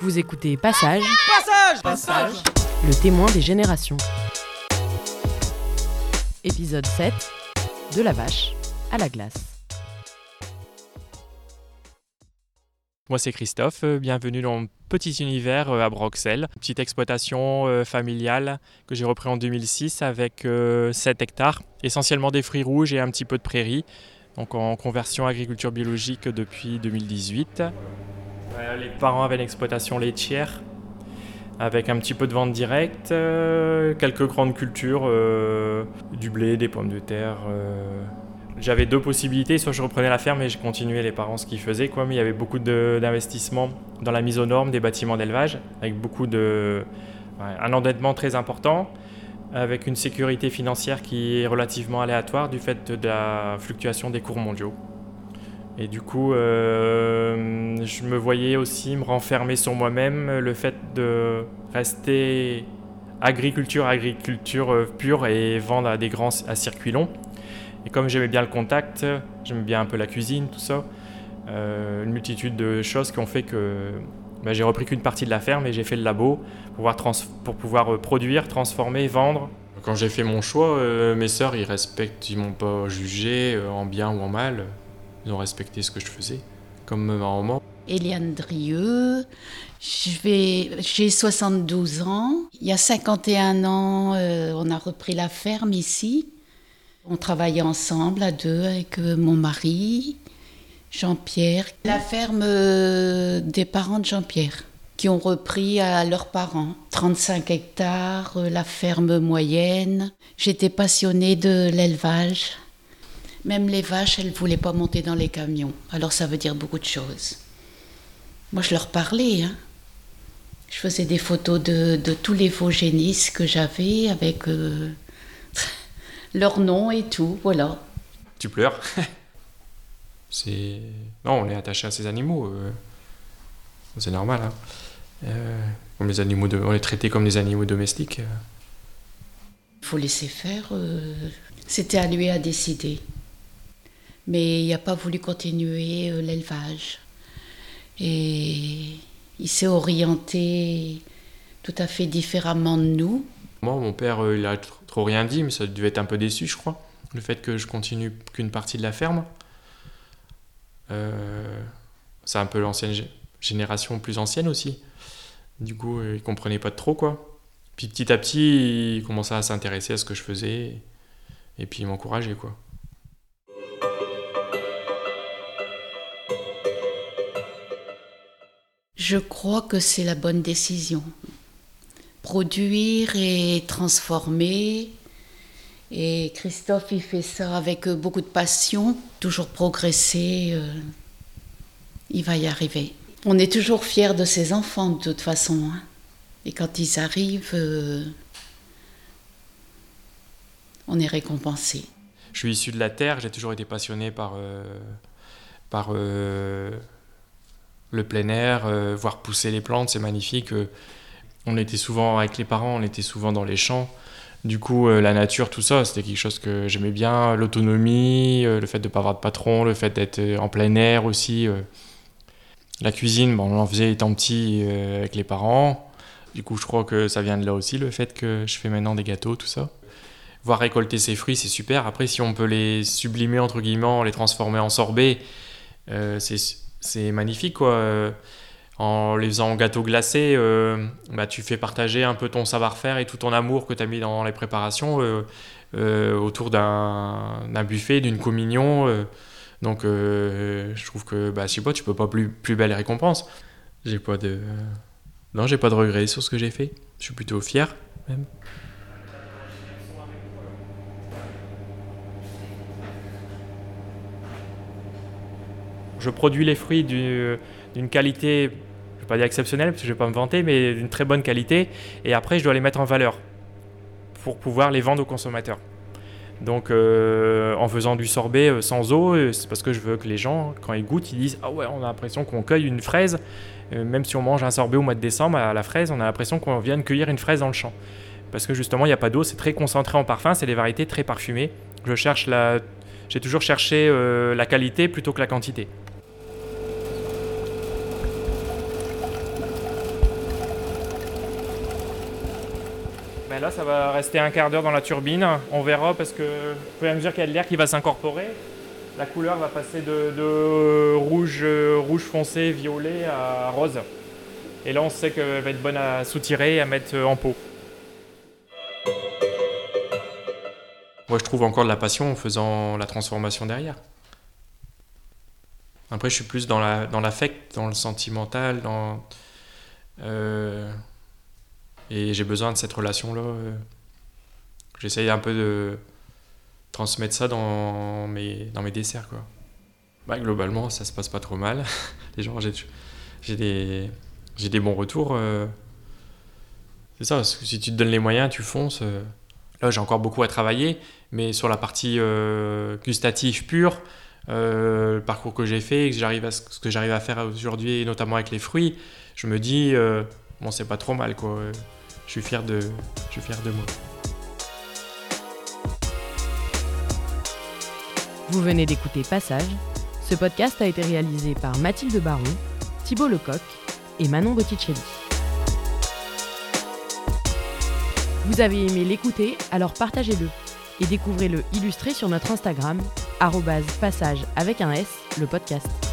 Vous écoutez Passage, Passage Passage le témoin des générations. Épisode 7 De la vache à la glace. Moi c'est Christophe, euh, bienvenue dans mon petit univers euh, à Broxelles. Petite exploitation euh, familiale que j'ai repris en 2006 avec 7 hectares, essentiellement des fruits rouges et un petit peu de prairies, donc en conversion agriculture biologique depuis 2018. Les parents avaient une exploitation laitière avec un petit peu de vente directe, quelques grandes cultures, du blé, des pommes de terre, j'avais deux possibilités, soit je reprenais la ferme et je continuais les parents ce qu'ils faisaient, quoi, mais il y avait beaucoup d'investissements dans la mise aux normes des bâtiments d'élevage, avec beaucoup de... un endettement très important, avec une sécurité financière qui est relativement aléatoire du fait de la fluctuation des cours mondiaux. Et du coup, euh, je me voyais aussi me renfermer sur moi-même, le fait de rester agriculture, agriculture euh, pure et vendre à des grands à circuit long. Et comme j'aimais bien le contact, j'aimais bien un peu la cuisine, tout ça, euh, une multitude de choses qui ont fait que bah, j'ai repris qu'une partie de la ferme et j'ai fait le labo pour pouvoir, euh, produire, transformer, vendre. Quand j'ai fait mon choix, euh, mes sœurs, ils respectent, ils m'ont pas jugé en bien ou en mal. Ils ont respecté ce que je faisais, comme ma maman. Eliane Drieux, j'ai 72 ans. Il y a 51 ans, on a repris la ferme ici. On travaillait ensemble à deux avec euh, mon mari, Jean-Pierre. La ferme euh, des parents de Jean-Pierre, qui ont repris à leurs parents. 35 hectares, euh, la ferme moyenne. J'étais passionnée de l'élevage. Même les vaches, elles ne voulaient pas monter dans les camions. Alors ça veut dire beaucoup de choses. Moi, je leur parlais. Hein. Je faisais des photos de, tous les faux génisses que j'avais avec leur nom et tout, voilà. Tu pleures? C'est non, on est attaché à ces animaux. Euh. C'est normal. Hein. Euh, comme les animaux de... on est traités comme des animaux domestiques. Il faut laisser faire. Euh. C'était à lui à décider. Mais il n'a pas voulu continuer l'élevage. Et il s'est orienté tout à fait différemment de nous. Moi, mon père, il a trop rien dit, mais ça devait être un peu déçu, je crois. Le fait que je continue qu'une partie de la ferme. Euh, c'est un peu l'ancienne génération plus ancienne aussi. Du coup, il comprenait pas trop, quoi. Puis petit à petit, il commençait à s'intéresser à ce que je faisais. Et puis il m'encourageait, quoi. Je crois que c'est la bonne décision produire et transformer. Et Christophe, il fait ça avec beaucoup de passion, toujours progresser. Euh, il va y arriver. On est toujours fiers de ses enfants de toute façon. Hein. Et quand ils arrivent, euh, on est récompensé. Je suis issu de la terre, j'ai toujours été passionné par, euh, par le plein air, voir pousser les plantes, c'est magnifique on était souvent avec les parents, on était souvent dans les champs. Du coup, euh, la nature, tout ça, c'était quelque chose que j'aimais bien. L'autonomie, euh, le fait de ne pas avoir de patron, le fait d'être euh, en plein air aussi. La cuisine, bon, on en faisait étant petit avec les parents. Du coup, je crois que ça vient de là aussi, le fait que je fais maintenant des gâteaux, tout ça. Voir récolter ces fruits, c'est super. Après, si on peut les sublimer, entre guillemets, les transformer en sorbet, c'est magnifique, quoi en les faisant en gâteau glacé, euh, bah, tu fais partager un peu ton savoir-faire et tout ton amour que tu as mis dans les préparations euh, euh, autour d'un buffet, d'une communion. donc je trouve que, bah, je sais tu peux pas plus, plus belle récompense. J'ai pas de... Non, j'ai pas de regrets sur ce que j'ai fait. Je suis plutôt fier, même. Je produis les fruits d'une qualité pas dire exceptionnel parce que je vais pas me vanter, mais d'une très bonne qualité. Et après, je dois les mettre en valeur pour pouvoir les vendre aux consommateurs. Donc, euh, en faisant du sorbet euh, sans eau, euh, c'est parce que je veux que les gens, quand ils goûtent, ils disent Ah ouais, on a l'impression qu'on cueille une fraise. même si on mange un sorbet au mois de décembre à la fraise, on a l'impression qu'on vient de cueillir une fraise dans le champ. Parce que justement, il n'y a pas d'eau, c'est très concentré en parfum, c'est des variétés très parfumées. Je cherche la... J'ai toujours cherché la qualité plutôt que la quantité. Ben là, ça va rester un quart d'heure dans la turbine. On verra parce que fur et à mesure qu'il y a de l'air qui va s'incorporer, la couleur va passer de, rouge, rouge foncé, violet à rose. Et là, on sait qu'elle va être bonne à soutirer et à mettre en pot. Moi, je trouve encore de la passion en faisant la transformation derrière. Après, je suis plus dans l'affect, dans, dans, le sentimental, dans. Euh, et j'ai besoin de cette relation-là. Euh. J'essaye un peu de transmettre ça dans mes, dans mes desserts, quoi. Bah, globalement, ça se passe pas trop mal. Les gens, j'ai des, des bons retours. Euh. C'est ça, si tu te donnes les moyens, tu fonces. Là, j'ai encore beaucoup à travailler, mais sur la partie euh, gustative pure, euh, le parcours que j'ai fait, que à, ce que j'arrive à faire aujourd'hui, notamment avec les fruits, je me dis, euh, bon, c'est pas trop mal, quoi. Je suis fier de, je suis fier de moi. Vous venez d'écouter Passage. Ce podcast a été réalisé par Mathilde Baron, Thibault Lecoq et Manon Botticelli. Vous avez aimé l'écouter, alors partagez-le et découvrez-le illustré sur notre Instagram, passage avec un S, le podcast.